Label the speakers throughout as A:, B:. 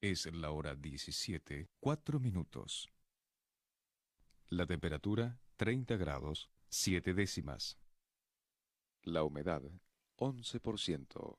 A: Es la hora 17, 4 minutos. La temperatura 30 grados, 7 décimas. La humedad 11%.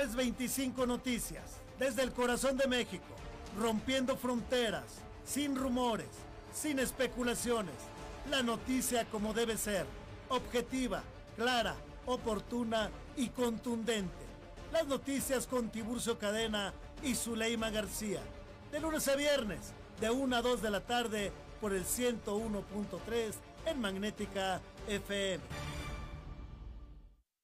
B: 325 Noticias, desde el corazón de México, rompiendo fronteras, sin rumores, sin especulaciones. La noticia como debe ser, objetiva, clara, oportuna y contundente. Las noticias con Tiburcio Cadena y Zuleima García. De lunes a viernes, de 1 a 2 de la tarde, por el 101.3 en Magnética FM.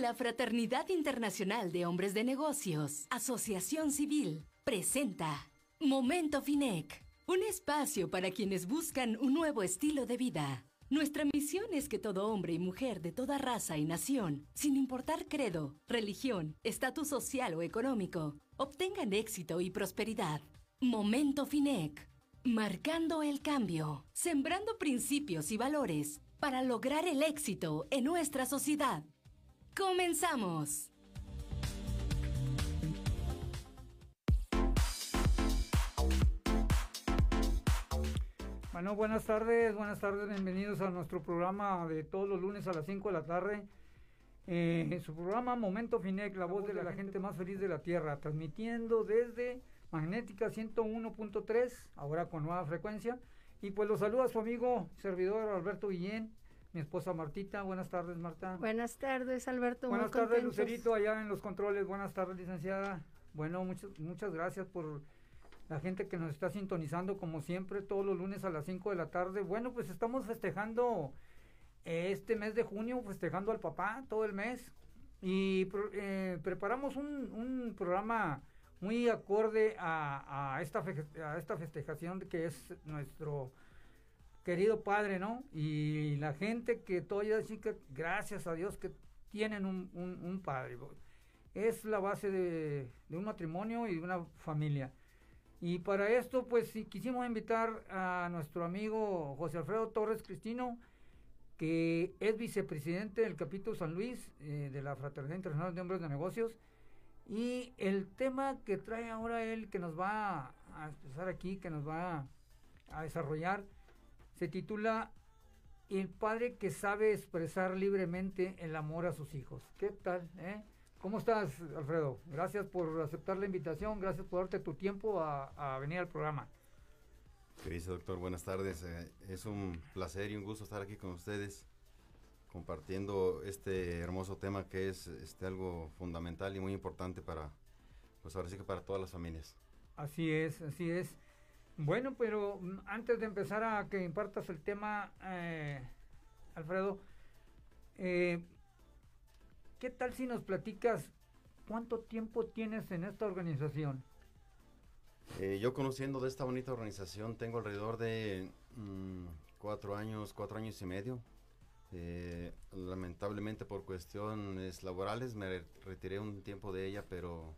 C: La Fraternidad Internacional de Hombres de Negocios, Asociación Civil, presenta Momento Finec, un espacio para quienes buscan un nuevo estilo de vida. Nuestra misión es que todo hombre y mujer de toda raza y nación, sin importar credo, religión, estatus social o económico, obtengan éxito y prosperidad. Momento Finec, marcando el cambio, sembrando principios y valores para lograr el éxito en nuestra sociedad. ¡Comenzamos!
D: Bueno, buenas tardes, buenas tardes, bienvenidos a nuestro programa de todos los lunes a las 5 de la tarde. Eh, su programa Momento Finec, la voz de la gente más feliz de la Tierra, transmitiendo desde Magnética 101.3, ahora con nueva frecuencia. Y pues los saluda su amigo, servidor Alberto Guillén, mi esposa Martita. Buenas tardes, Marta.
E: Buenas tardes, Alberto.
D: Buenas tardes, Lucerito, allá en los controles. Buenas tardes, licenciada. Bueno, muchas, muchas gracias por la gente que nos está sintonizando, como siempre, todos los lunes a las 5 de la tarde. Bueno, pues estamos festejando este mes de junio, festejando al papá todo el mes. Y eh, preparamos un, un, programa muy acorde a, a, esta, a esta festejación que es nuestro querido padre, ¿no? Y la gente que todavía chica, gracias a Dios que tienen un, un, un padre. Es la base de, de, un matrimonio y de una familia. Y para esto, pues quisimos invitar a nuestro amigo José Alfredo Torres Cristino, que es vicepresidente del capítulo San Luis eh, de la Fraternidad Internacional de Hombres de Negocios. Y el tema que trae ahora él, que nos va a expresar aquí, que nos va a desarrollar, se titula El padre que sabe expresar libremente el amor a sus hijos. ¿Qué tal? Eh? ¿Cómo estás, Alfredo? Gracias por aceptar la invitación, gracias por darte tu tiempo a, a venir al programa.
F: ¿Qué dice, doctor? Buenas tardes. Eh, es un placer y un gusto estar aquí con ustedes compartiendo este hermoso tema que es este, algo fundamental y muy importante para, pues ahora sí que para todas las familias.
D: Así es, así es. Bueno, pero antes de empezar a que impartas el tema, eh, Alfredo, eh, ¿qué tal si nos platicas cuánto tiempo tienes en esta organización?
F: Eh, yo conociendo de esta bonita organización tengo alrededor de mmm, cuatro años, cuatro años y medio. Eh, lamentablemente por cuestiones laborales me retiré un tiempo de ella, pero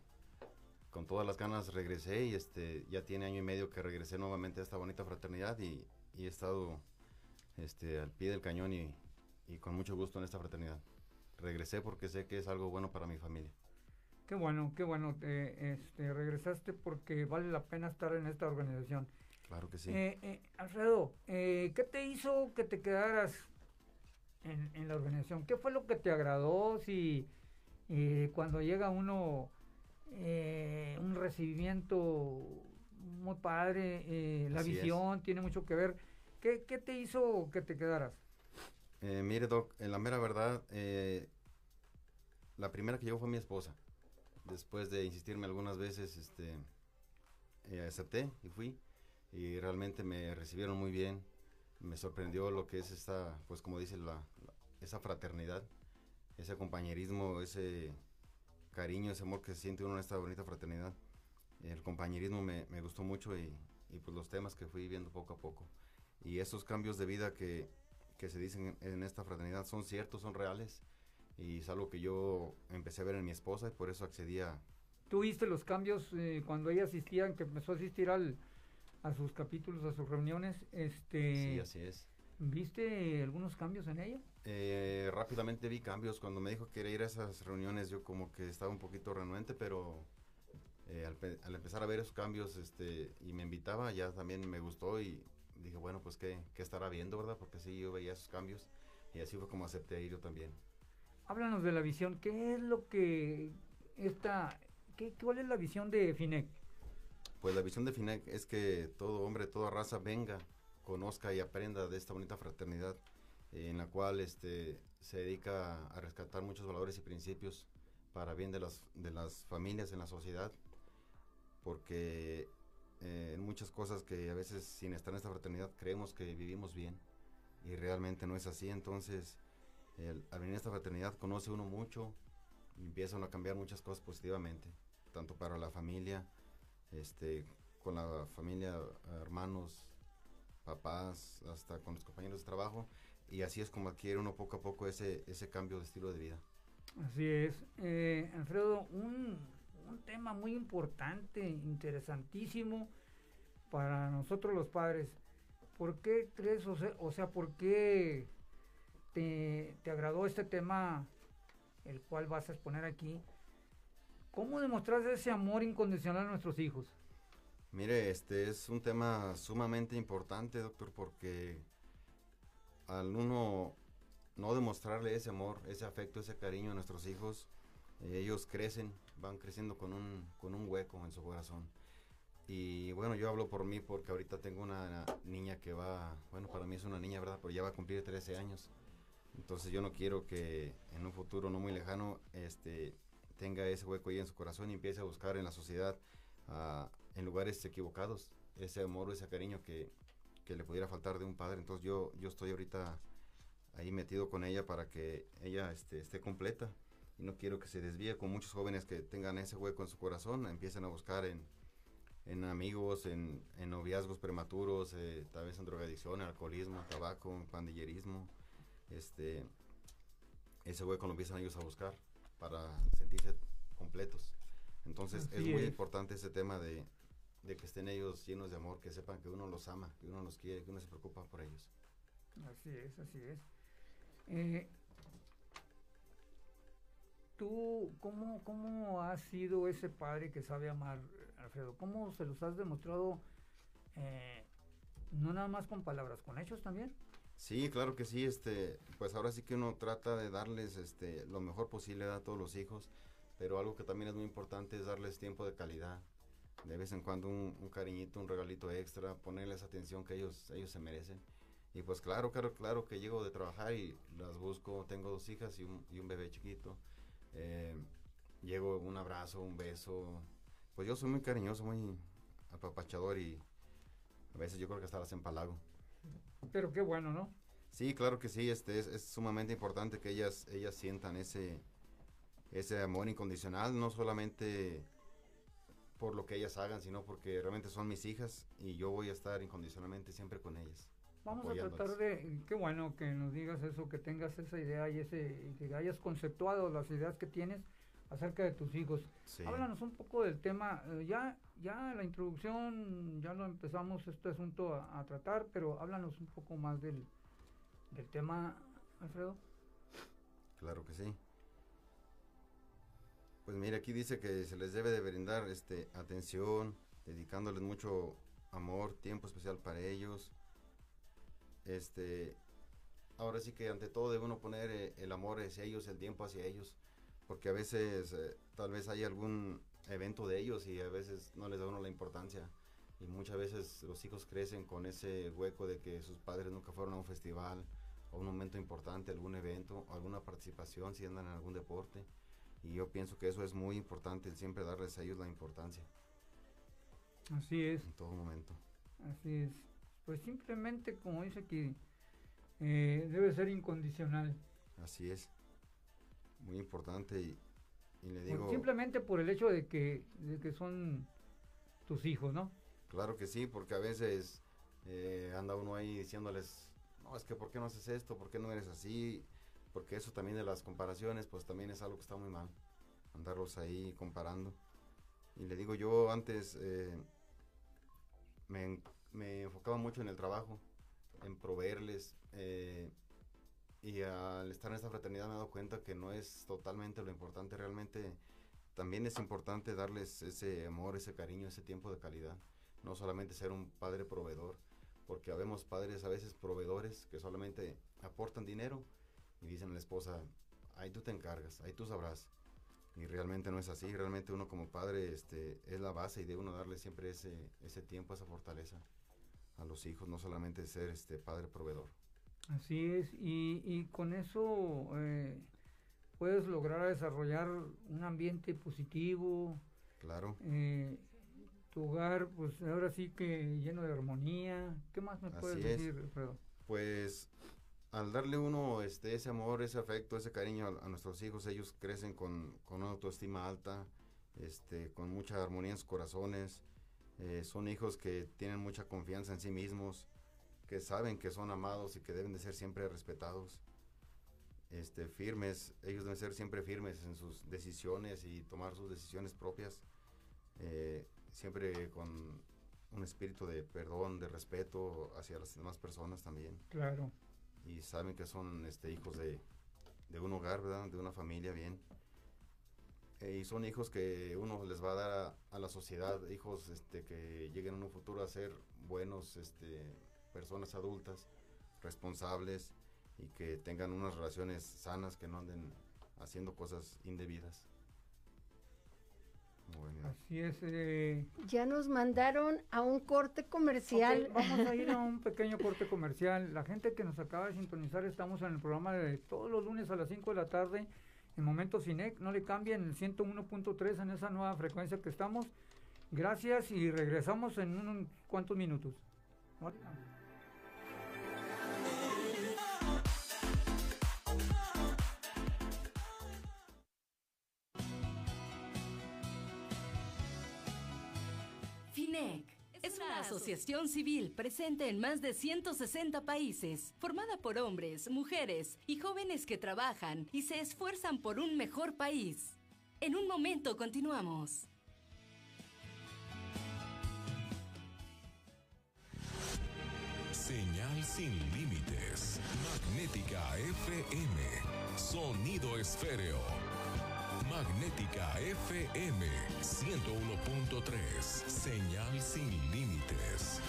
F: con todas las ganas regresé y este ya tiene año y medio que regresé nuevamente a esta bonita fraternidad y, y he estado este, al pie del cañón y, y con mucho gusto en esta fraternidad. Regresé porque sé que es algo bueno para mi familia.
D: Qué bueno, qué bueno. este, regresaste porque vale la pena estar en esta organización.
F: Claro que sí.
D: Eh, eh, Alfredo, eh, ¿qué te hizo que te quedaras en, en, la organización? ¿Qué fue lo que te agradó? Si cuando llega uno, un recibimiento muy padre, la visión tiene mucho que ver. ¿Qué, ¿Qué, te hizo que te quedaras?
F: mire, Doc, en la mera verdad, la primera que llegó fue mi esposa. Después de insistirme algunas veces, este, acepté y fui y realmente me recibieron muy bien. Me sorprendió lo que es esta, pues como dice, la, esa fraternidad, ese compañerismo, ese cariño, ese amor que se siente uno en esta bonita fraternidad. El compañerismo me, me gustó mucho y, y, pues los temas que fui viendo poco a poco. Y esos cambios de vida que, que se dicen en, esta fraternidad son ciertos, son reales y es algo que yo empecé a ver en mi esposa y por eso accedí a...
D: ¿Tú viste los cambios eh, cuando ella asistía, que empezó a asistir al, a sus capítulos, a sus reuniones. Este,
F: sí, así es.
D: ¿Viste algunos cambios en ella?
F: Eh, rápidamente vi cambios. Cuando me dijo que quería ir a esas reuniones, yo como que estaba un poquito renuente, pero eh, al, empezar a ver esos cambios este, y me invitaba, ya también me gustó y dije, bueno, pues qué, qué estará viendo, ¿verdad? Porque sí, yo veía esos cambios y así fue como acepté ir yo también.
D: Háblanos de la visión. ¿Qué es lo que está, qué, cuál es la visión de FINEC?
F: Pues la visión de FINEC es que todo hombre, toda raza venga, conozca y aprenda de esta bonita fraternidad en la cual este, se dedica a rescatar muchos valores y principios para bien de las, de las familias en la sociedad, porque eh, muchas cosas que a veces sin estar en esta fraternidad creemos que vivimos bien y realmente no es así, entonces al venir a esta fraternidad conoce uno mucho empieza a cambiar muchas cosas positivamente, tanto para la familia, este, con la familia, hermanos, papás, hasta con los compañeros de trabajo. Y así es como adquiere uno poco a poco ese, ese cambio de estilo de vida.
D: Así es. Eh, Alfredo, un, un tema muy importante, interesantísimo para nosotros los padres. ¿Por qué crees, o sea, o sea por qué te, te, agradó este tema, el cual vas a exponer aquí? ¿Cómo demostrar ese amor incondicional a nuestros hijos?
F: Mire, este es un tema sumamente importante, doctor, porque al uno no demostrarle ese amor, ese afecto, ese cariño a nuestros hijos, ellos crecen, van creciendo con un, con un hueco en su corazón. Y bueno, yo hablo por mí porque ahorita tengo una niña que va, bueno, para mí es una niña, ¿verdad? Pero ya va a cumplir 13 años. Entonces yo no quiero que en un futuro no muy lejano, este, tenga ese hueco ahí en su corazón y empiece a buscar en la sociedad, uh, en lugares equivocados, ese amor o ese cariño que, que, le pudiera faltar de un padre. Entonces yo, yo estoy ahorita ahí metido con ella para que ella este, esté completa y no quiero que se desvíe con muchos jóvenes que tengan ese hueco en su corazón, empiecen a buscar en, en amigos, en, en, noviazgos prematuros, eh, tal vez en drogadicción, alcoholismo, tabaco, pandillerismo. Este, ese hueco lo empiezan ellos a buscar para sentirse completos. Entonces es muy importante ese tema de, que estén ellos llenos de amor, que sepan que uno los ama, que uno los quiere, que uno se preocupa por ellos.
D: Así es, así es. Eh, ¿Tú cómo, cómo has sido ese padre que sabe amar, Alfredo? ¿Cómo se los has demostrado, eh, no nada más con palabras, con hechos también?
F: Sí, claro que sí, este, pues ahora sí que uno trata de darles este, lo mejor posible a todos los hijos, pero algo que también es muy importante es darles tiempo de calidad, de vez en cuando un, cariñito, un regalito extra, ponerles atención que ellos, ellos se merecen. Y pues claro, claro, claro que llego de trabajar y las busco, tengo dos hijas y un, y un bebé chiquito, eh, llego un abrazo, un beso, pues yo soy muy cariñoso, muy apapachador y a veces yo creo que hasta las empalago.
D: Pero qué bueno, ¿no?
F: Sí, claro que sí, este es, sumamente importante que ellas, ellas sientan ese, ese amor incondicional, no solamente por lo que ellas hagan, sino porque realmente son mis hijas y yo voy a estar incondicionalmente siempre con ellas.
D: Vamos a tratar de, qué bueno que nos digas eso, que tengas esa idea y ese, que hayas conceptuado las ideas que tienes acerca de tus hijos. Háblanos un poco del tema, eh, ya, ya la introducción, ya lo empezamos este asunto a, tratar, pero háblanos un poco más del, del tema, Alfredo.
F: Claro que sí. Pues mire, aquí dice que se les debe de brindar este, atención, dedicándoles mucho amor, tiempo especial para ellos, este, ahora sí que ante todo debe uno poner eh, el amor hacia ellos, el tiempo hacia ellos, porque a veces eh, tal vez hay algún evento de ellos y a veces no les da uno la importancia. Y muchas veces los hijos crecen con ese hueco de que sus padres nunca fueron a un festival o un momento importante, algún evento, alguna participación, si andan en algún deporte. Y yo pienso que eso es muy importante, siempre darles a ellos la importancia.
D: Así es.
F: En todo momento.
D: Así es pues simplemente como dice que eh, debe ser incondicional.
F: Así es, muy importante y, le digo...
D: simplemente por el hecho de que, de que son tus hijos, ¿no?
F: Claro que sí, porque a veces eh, anda uno ahí diciéndoles, no, es que ¿por qué no haces esto? ¿Por qué no eres así? Porque eso también de las comparaciones, pues también es algo que está muy mal, andarlos ahí comparando. Y le digo, yo antes eh, me me enfocaba mucho en el trabajo, en proveerles. Eh, y al estar en esta fraternidad me he dado cuenta que no es totalmente lo importante, realmente también es importante darles ese amor, ese cariño, ese tiempo de calidad. No solamente ser un padre proveedor, porque habemos padres a veces proveedores que solamente aportan dinero y dicen a la esposa, ahí tú te encargas, ahí tú sabrás. Y realmente no es así, realmente uno como padre este, es la base y debe uno darle siempre ese, ese tiempo, esa fortaleza a los hijos, no solamente ser este padre proveedor.
D: Así es, y, y con eso eh, puedes lograr desarrollar un ambiente positivo.
F: Claro.
D: Eh, tu hogar, pues ahora sí que lleno de armonía. ¿Qué más me puedes decir, Alfredo?
F: Pues al darle uno este, ese amor, ese afecto, ese cariño a, nuestros hijos, ellos crecen con, con, una autoestima alta, este, con mucha armonía en sus corazones, eh, son hijos que tienen mucha confianza en sí mismos, que saben que son amados y que deben de ser siempre respetados. Este, firmes, ellos deben ser siempre firmes en sus decisiones y tomar sus decisiones propias, eh, siempre con un espíritu de perdón, de respeto hacia las demás personas también.
D: Claro.
F: Y saben que son este, hijos de, un hogar, ¿verdad? De una familia bien. Eh, y son hijos que uno les va a dar a, la sociedad, hijos este, que lleguen en un futuro a ser buenos este, personas adultas, responsables y que tengan unas relaciones sanas, que no anden haciendo cosas indebidas.
D: Así es. Eh.
E: Ya nos mandaron a un corte comercial.
D: vamos a ir a un pequeño corte comercial. La gente que nos acaba de sintonizar, estamos en el programa de todos los lunes a las 5 de la tarde en Momento Cinec, no le cambien el 101.3 en esa nueva frecuencia que estamos. Gracias y regresamos en unos cuantos minutos.
C: Es una asociación civil presente en más de 160 países, formada por hombres, mujeres y jóvenes que trabajan y se esfuerzan por un mejor país. En un momento continuamos.
G: Señal sin límites. Magnética FM. Sonido esféreo. Magnética FM 101.3. Señal sin límites.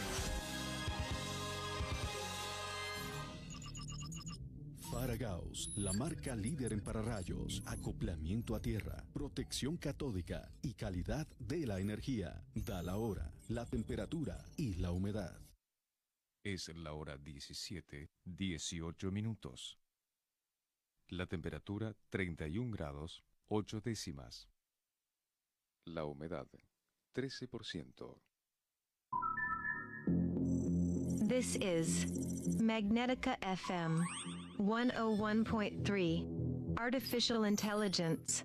H: Faragaos, la marca líder en pararrayos, acoplamiento a tierra, protección catódica y calidad de la energía. Da la hora, la temperatura y la humedad.
A: Es la hora 17, 18 minutos. La temperatura 31 grados 8 décimas. La humedad, 13%.
I: This is Magnetica FM 101.3. Artificial Intelligence.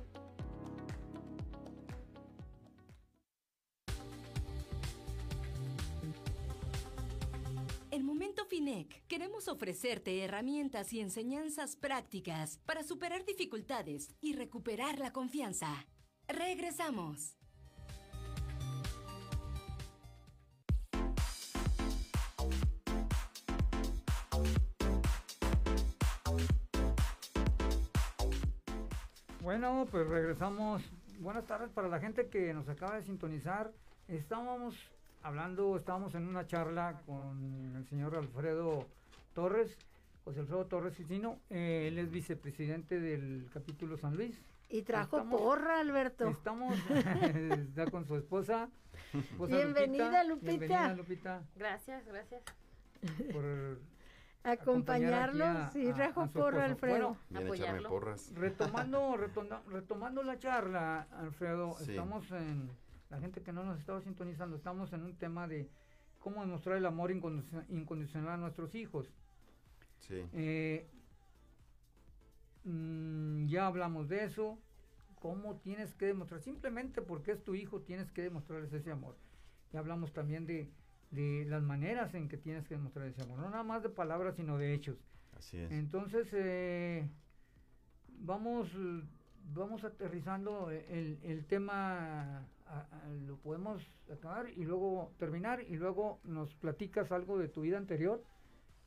C: En Momento FINEC queremos ofrecerte herramientas y enseñanzas prácticas para superar dificultades y recuperar la confianza. Regresamos.
D: Bueno, pues regresamos. Buenas tardes para la gente que nos acaba de sintonizar. Estábamos hablando, estábamos en una charla con el señor Alfredo Torres, José Alfredo Torres Cisino. Eh, él es vicepresidente del capítulo San Luis.
E: Y trajo porra, Alberto.
D: Estamos, está con su esposa. esposa
E: Bienvenida, Lupita.
D: Bienvenida, Lupita.
J: Gracias, gracias.
D: Por
E: acompañarlo.
D: acompañar aquí
E: sí,
D: a-
E: trajo
D: a
E: porra. Alfredo.
F: Viene a echarme porras.
D: Retomando, retomando la charla, Alfredo,
F: Sí.
D: estamos en, la gente que no nos estaba sintonizando, estamos en un tema de cómo demostrar el amor incondicio- incondicional a nuestros hijos.
F: Sí.
D: Eh, mm, ya hablamos de eso, cómo tienes que demostrar, simplemente porque es tu hijo tienes que demostrarles ese amor. Ya hablamos también de, de las maneras en que tienes que demostrar ese amor, no nada más de palabras, sino de hechos.
F: Así es.
D: Entonces, eh, vamos, vamos aterrizando el, el tema, a- a- lo podemos acabar y luego terminar y luego nos platicas algo de tu vida anterior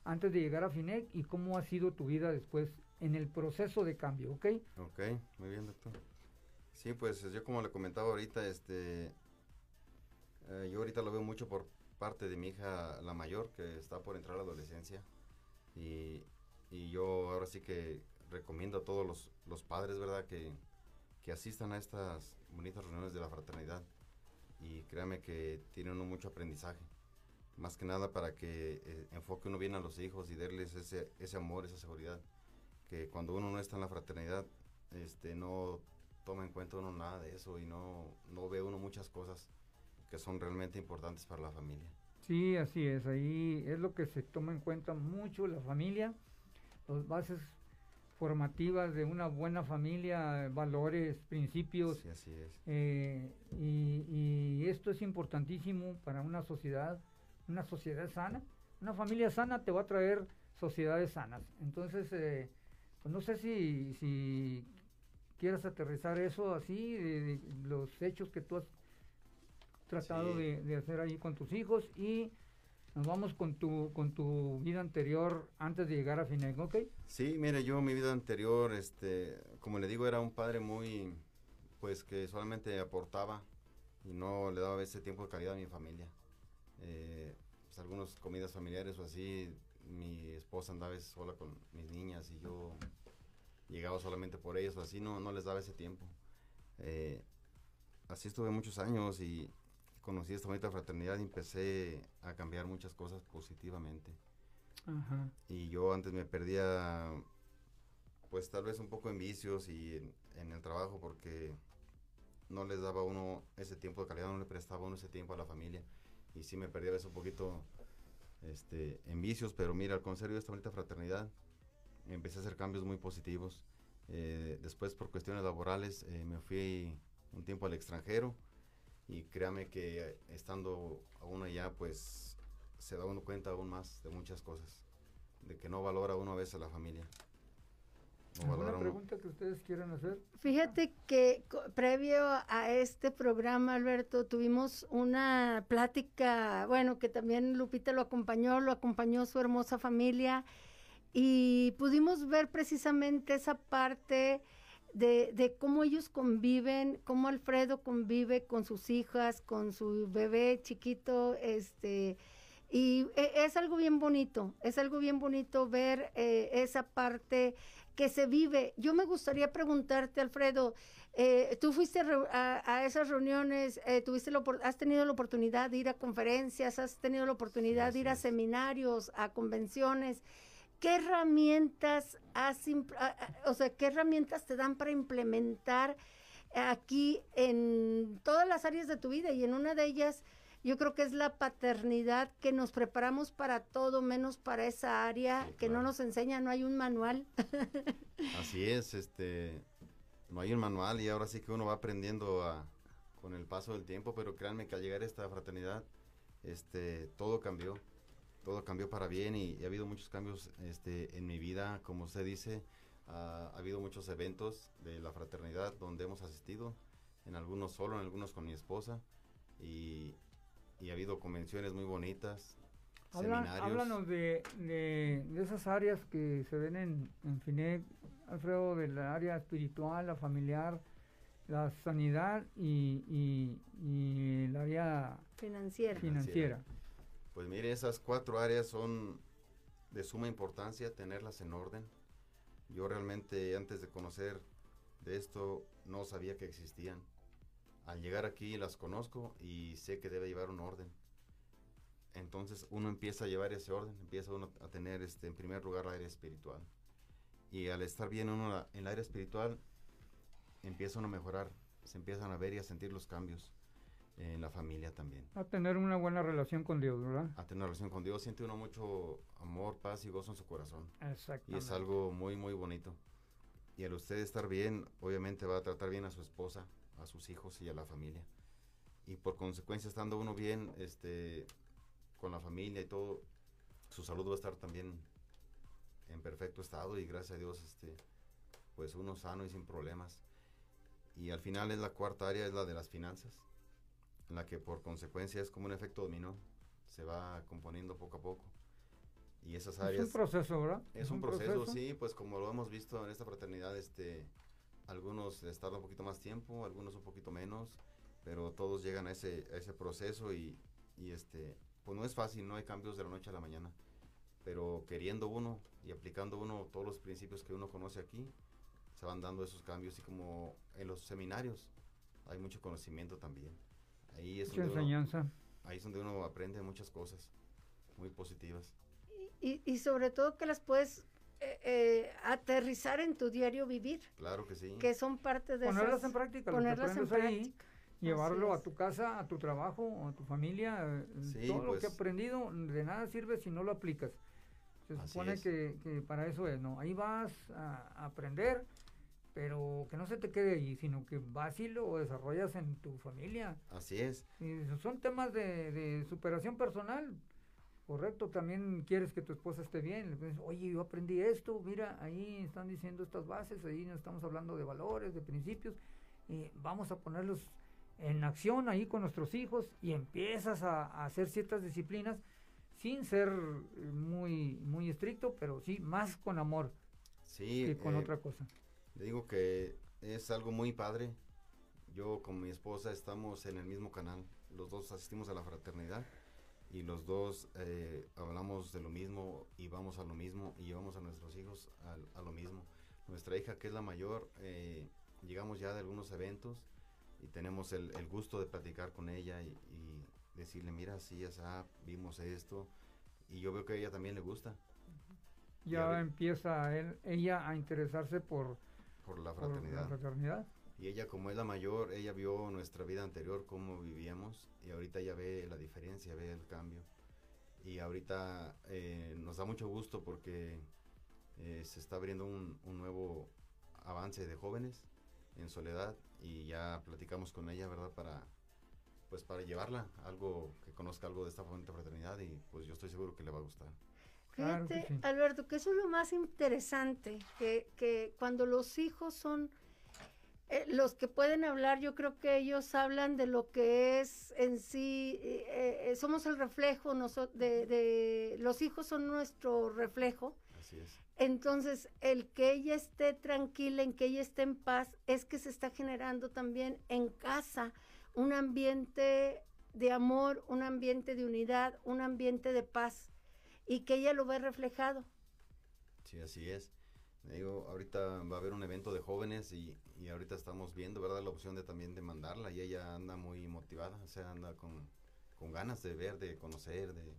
D: antes de llegar a FINEC y cómo ha sido tu vida después en el proceso de cambio, ¿ok?
F: Ok, muy bien, doctor. Sí, pues yo como le comentaba ahorita, este, eh, yo ahorita lo veo mucho por parte de mi hija, la mayor, que está por entrar a la adolescencia. Y, y yo ahora sí que recomiendo a todos los, los padres, ¿verdad?, que, que asistan a estas bonitas reuniones de la fraternidad. Y créame que tienen uno mucho aprendizaje. Más que nada para que eh, enfoque uno bien a los hijos y darles ese, ese amor, esa seguridad. Que cuando uno no está en la fraternidad, este, no toma en cuenta uno nada de eso y no, no ve uno muchas cosas que son realmente importantes para la familia.
D: Sí, así es, ahí es lo que se toma en cuenta mucho la familia, las bases formativas de una buena familia, valores, principios.
F: Sí, así es.
D: Eh, y, y esto es importantísimo para una sociedad, una sociedad sana. Una familia sana te va a traer sociedades sanas. Entonces, eh, pues no sé si, si quieras aterrizar eso así, de, de los hechos que tú has tratado
F: Sí.
D: de, de hacer ahí con tus hijos y nos vamos con tu, con tu vida anterior antes de llegar a FINEC, ¿ok?
F: Sí, mire, yo mi vida anterior, este, como le digo, era un padre muy, pues que solamente aportaba y no le daba ese tiempo de calidad a mi familia. Eh, pues, algunas comidas familiares o así, mi esposa andaba sola con mis niñas y yo llegaba solamente por ellas o así, no, no les daba ese tiempo. Eh, así estuve muchos años y conocí esta bonita fraternidad y empecé a cambiar muchas cosas positivamente.
D: Ajá.
F: Y yo antes me perdía, pues tal vez un poco en vicios y en, en el trabajo porque no les daba uno ese tiempo de calidad, no le prestaba uno ese tiempo a la familia. Y sí me perdía a veces un poquito este, en vicios, pero mira, al conocer yo esta bonita fraternidad, empecé a hacer cambios muy positivos. Eh, después, por cuestiones laborales, eh, me fui un tiempo al extranjero y créame que eh, estando aún allá, pues se da uno cuenta aún más de muchas cosas, de que no valora uno a veces a la familia. No
D: ¿Alguna
F: valora uno-
D: pregunta que ustedes quieran hacer?
E: Fíjate que previo a este programa, Alberto, tuvimos una plática, bueno, que también Lupita lo acompañó, lo acompañó su hermosa familia y pudimos ver precisamente esa parte de, de cómo ellos conviven, cómo Alfredo convive con sus hijas, con su bebé chiquito, este, Y e, es algo bien bonito, es algo bien bonito ver eh, esa parte que se vive. Yo me gustaría preguntarte, Alfredo, eh, tú fuiste a, esas reuniones, eh, tuviste has tenido la oportunidad de ir a conferencias, has tenido la oportunidad de ir a seminarios, a convenciones. ¿Qué herramientas has, o sea, qué herramientas te dan para implementar aquí en todas las áreas de tu vida y en una de ellas yo creo que es la paternidad que nos preparamos para todo menos para esa área que no nos enseña, no hay un manual.
F: Así es, este no hay un manual y ahora sí que uno va aprendiendo a, con el paso del tiempo, pero créanme que al llegar a esta fraternidad, este, todo cambió, todo cambió para bien y, ha habido muchos cambios este, en mi vida, como usted dice, ha habido muchos eventos de la fraternidad donde hemos asistido, en algunos solo, en algunos con mi esposa, y, y ha habido convenciones muy bonitas, seminarios.
D: Háblanos de, de, esas áreas que se ven en, en FINEC, Alfredo, del área espiritual, la familiar, la sanidad y, y, el área
E: financiera.
D: financiera.
F: Pues mire, esas cuatro áreas son de suma importancia tenerlas en orden. Yo realmente antes de conocer de esto no sabía que existían. Al llegar aquí las conozco y sé que debe llevar un orden. Entonces uno empieza a llevar ese orden, empieza uno a tener este en primer lugar la área espiritual y al estar bien uno en el área espiritual, empieza uno a mejorar, se empiezan a ver y a sentir los cambios en la familia también.
D: A tener una buena relación con Dios, ¿verdad?
F: A tener una relación con Dios, siente uno mucho amor, paz y gozo en su corazón.
D: Exacto.
F: Y es algo muy, muy bonito. Y al usted estar bien, obviamente va a tratar bien a su esposa, a sus hijos y a la familia. Y por consecuencia, estando uno bien, este, con la familia y todo, su salud va a estar también en perfecto estado y gracias a Dios, este, pues uno sano y sin problemas. Y al final es la cuarta área, es la de las finanzas, en la que por consecuencia es como un efecto dominó, se va componiendo poco a poco. Y esas áreas...
D: Es un proceso, ¿verdad?
F: Es, un, proceso, sí, pues como lo hemos visto en esta fraternidad, este, algunos les tarda un poquito más tiempo, algunos un poquito menos, pero todos llegan a ese, a ese proceso y, y este, pues no es fácil, no hay cambios de la noche a la mañana pero queriendo uno y aplicando uno todos los principios que uno conoce aquí, se van dando esos cambios y como en los seminarios hay mucho conocimiento también. Ahí es
D: mucha enseñanza.
F: ahí es donde uno aprende muchas cosas muy positivas.
E: Y, y sobre todo que las puedes eh, eh, aterrizar en tu diario vivir.
F: Claro que sí.
E: Que son parte de
D: ponerlas en práctica, ponerlas en práctica. llevarlo a tu casa, a tu trabajo, a tu familia. Eh, todo lo que he pues. aprendido de nada sirve si no lo aplicas. Se supone que, que, para eso es, ¿no? Ahí vas a, aprender, pero que no se te quede ahí, sino que vas y lo desarrollas en tu familia.
F: Así es.
D: Y son temas de, de superación personal. Correcto, también quieres que tu esposa esté bien. Dices, oye, yo aprendí esto, mira, ahí están diciendo estas bases, ahí nos estamos hablando de valores, de principios, y vamos a ponerlos en acción ahí con nuestros hijos y empiezas a, a hacer ciertas disciplinas sin ser eh, muy, muy estricto, pero sí más con amor
F: sí,
D: que con eh, otra cosa.
F: Digo que es algo muy padre. Yo con mi esposa estamos en el mismo canal, los dos asistimos a la fraternidad y los dos eh, hablamos de lo mismo y vamos a lo mismo y llevamos a nuestros hijos a, lo mismo. Nuestra hija, que es la mayor, llegamos ya de algunos eventos y tenemos el, gusto de platicar con ella y, decirle, mira, sí, ya vimos esto, y yo veo que a ella también le gusta.
D: Ya, empieza él, ella a interesarse por,
F: por, la fraternidad.
D: fraternidad.
F: Y ella, como es la mayor, ella vio nuestra vida anterior, cómo vivíamos, y ahorita ya ve la diferencia, ve el cambio. Y ahorita eh, nos da mucho gusto porque eh, se está abriendo un, un nuevo avance de jóvenes en soledad y ya platicamos con ella, ¿verdad? Para pues para llevarla algo que conozca algo de esta fraternidad y pues yo estoy seguro que le va a gustar.
E: Fíjate, Alberto, que eso es lo más interesante, que, que cuando los hijos son eh, los que pueden hablar, yo creo que ellos hablan de lo que es en sí, eh, eh, somos el reflejo, de, de, los hijos son nuestro reflejo.
F: Así es.
E: Entonces, el que ella esté tranquila, en que ella esté en paz, es que se está generando también en casa un ambiente de amor, un ambiente de unidad, un ambiente de paz y que ella lo ve reflejado.
F: Sí, así es. Digo, ahorita va a haber un evento de jóvenes y, y, ahorita estamos viendo, ¿verdad? La opción de también de mandarla y ella anda muy motivada, o sea, anda con, con ganas de ver, de conocer, de,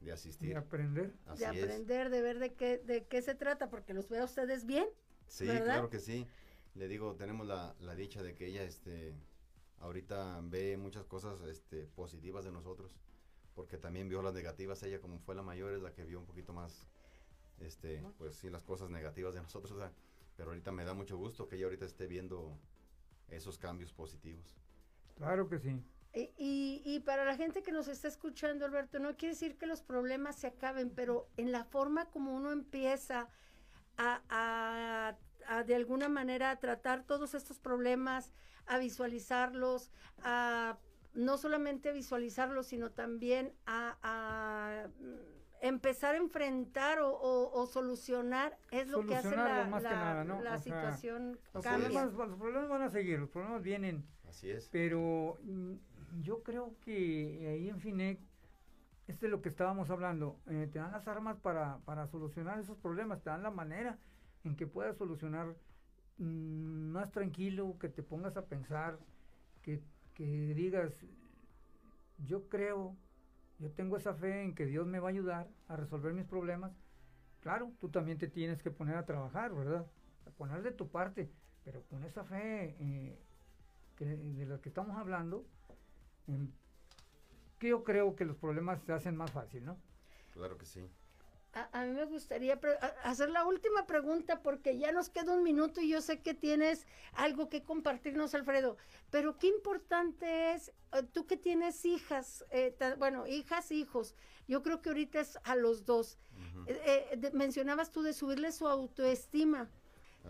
F: de asistir.
D: De aprender.
E: de aprender, de ver de qué, de qué se trata, porque los veo a ustedes bien.
F: Sí, claro que sí. Le digo, tenemos la, la dicha de que ella, este, ahorita ve muchas cosas, este, positivas de nosotros, porque también vio las negativas. Ella, como fue la mayor, es la que vio un poquito más este, pues sí, las cosas negativas de nosotros, pero ahorita me da mucho gusto que ella ahorita esté viendo esos cambios positivos.
D: Claro que sí.
E: Y, y, para la gente que nos está escuchando, Alberto, no quiere decir que los problemas se acaben, pero en la forma como uno empieza a, a, a de alguna manera a tratar todos estos problemas, a visualizarlos, a no solamente visualizarlos, sino también a empezar a enfrentar o, solucionar es lo que hace la, la, situación
D: los problemas, los problemas van a seguir, los problemas vienen.
F: Así es.
D: Pero mm, yo creo que ahí en FINEC, este es lo que estábamos hablando, eh, te dan las armas para, para solucionar esos problemas, te dan la manera en que puedas solucionar mm, más tranquilo, que te pongas a pensar, que, que digas, yo creo yo tengo esa fe en que Dios me va a ayudar a resolver mis problemas, claro, tú también te tienes que poner a trabajar, ¿verdad? A poner de tu parte, pero con esa fe eh, de la que estamos hablando, que yo creo que los problemas se hacen más fácil, ¿no?
F: Claro que sí.
E: A, mí me gustaría hacer la última pregunta porque ya nos queda un minuto y yo sé que tienes algo que compartirnos, Alfredo. Pero qué importante es, eh, tú que tienes hijas, eh, bueno, hijas, hijos, yo creo que ahorita es a los dos. Eh, mencionabas tú de subirle su autoestima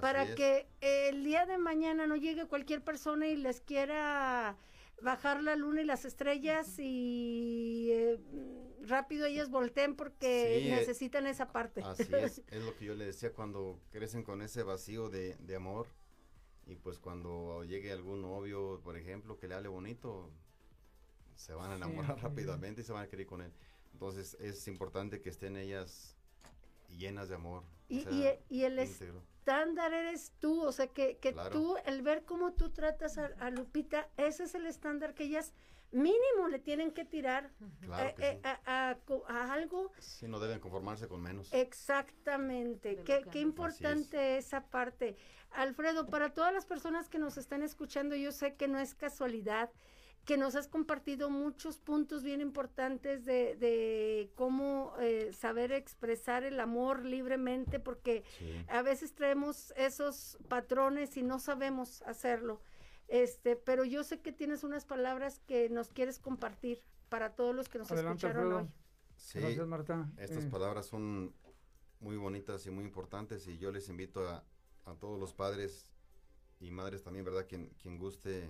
E: para que el día de mañana no llegue cualquier persona y les quiera bajar la luna y las estrellas y rápido ellos volteen porque eh, necesitan esa parte.
F: Así es, es lo que yo le decía cuando crecen con ese vacío de, de amor y pues cuando llegue algún novio, por ejemplo, que le hable bonito, se van a enamorar rápidamente y se van a querer con él. Entonces es importante que estén ellas llenas de amor.
E: Y, y, el estándar eres tú, o sea, que, que tú, el ver cómo tú tratas a, a, Lupita, ese es el estándar que ellas mínimo le tienen que tirar eh, eh, a, algo.
F: Sí, no deben conformarse con menos.
E: Exactamente. Qué, qué, importante esa parte. Alfredo, para todas las personas que nos están escuchando, yo sé que no es casualidad que nos has compartido muchos puntos bien importantes de, de cómo eh, saber expresar el amor libremente, porque a veces traemos esos patrones y no sabemos hacerlo. Este, pero yo sé que tienes unas palabras que nos quieres compartir para todos los que nos escucharon hoy.
F: Sí, Gracias, Marta. Estas eh. palabras son muy bonitas y muy importantes y yo les invito a, a todos los padres y madres también, ¿verdad? Quien, quien guste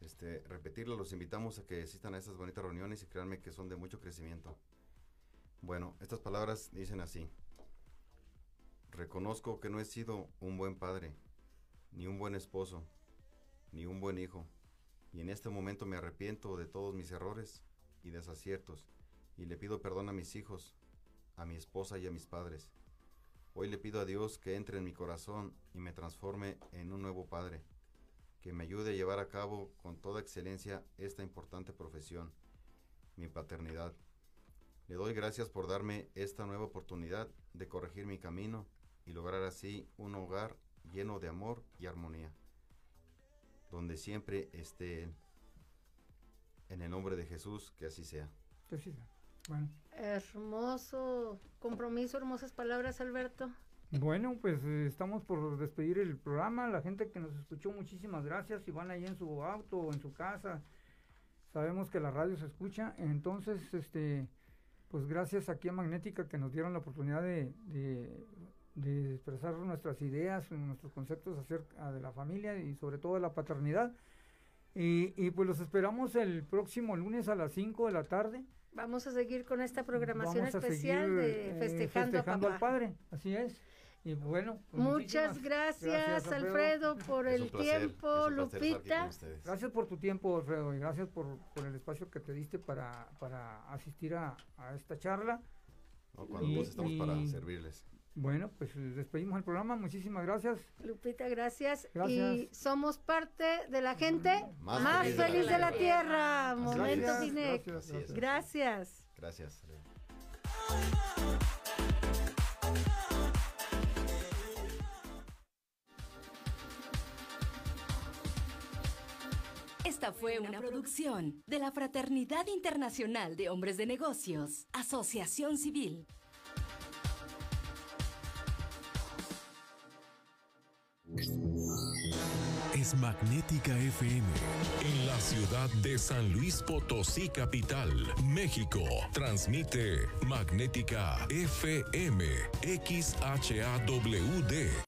F: este, repetirlo, los invitamos a que asistan a estas bonitas reuniones y créanme que son de mucho crecimiento. Bueno, estas palabras dicen así. Reconozco que no he sido un buen padre, ni un buen esposo, ni un buen hijo, y en este momento me arrepiento de todos mis errores y desaciertos, y le pido perdón a mis hijos, a mi esposa y a mis padres. Hoy le pido a Dios que entre en mi corazón y me transforme en un nuevo padre, que me ayude a llevar a cabo con toda excelencia esta importante profesión, mi paternidad. Le doy gracias por darme esta nueva oportunidad de corregir mi camino y lograr así un hogar lleno de amor y armonía donde siempre esté En el nombre de Jesús, que así sea.
E: Hermoso compromiso, hermosas palabras, Alberto.
D: Bueno, pues eh, estamos por despedir el programa. La gente que nos escuchó, muchísimas gracias. Si van ahí en su auto o en su casa, sabemos que la radio se escucha. Entonces, este, pues gracias aquí a Magnética que nos dieron la oportunidad de de expresar nuestras ideas, nuestros conceptos acerca de la familia y sobre todo de la paternidad. Y, pues los esperamos el próximo lunes a las 5 de la tarde.
E: Vamos a seguir con esta programación especial de eh, Festejando,
D: al Padre, así es. Y bueno,
E: pues muchas gracias, Alfredo, por el tiempo, Lupita.
D: Gracias por tu tiempo, Alfredo, y gracias por, el espacio que te diste para, para asistir a, esta charla.
F: cuando estamos para servirles.
D: Bueno, pues despedimos el programa. Muchísimas gracias.
E: Lupita, gracias. Y somos parte de la gente más, feliz, de la, Tierra. Momento Gracias. Gracias.
F: gracias.
C: Esta fue una producción de la Fraternidad Internacional de Hombres de Negocios, Asociación Civil.
G: Es Magnética FM. En la ciudad de San Luis Potosí, capital, México. Transmite Magnética FM XHAWD.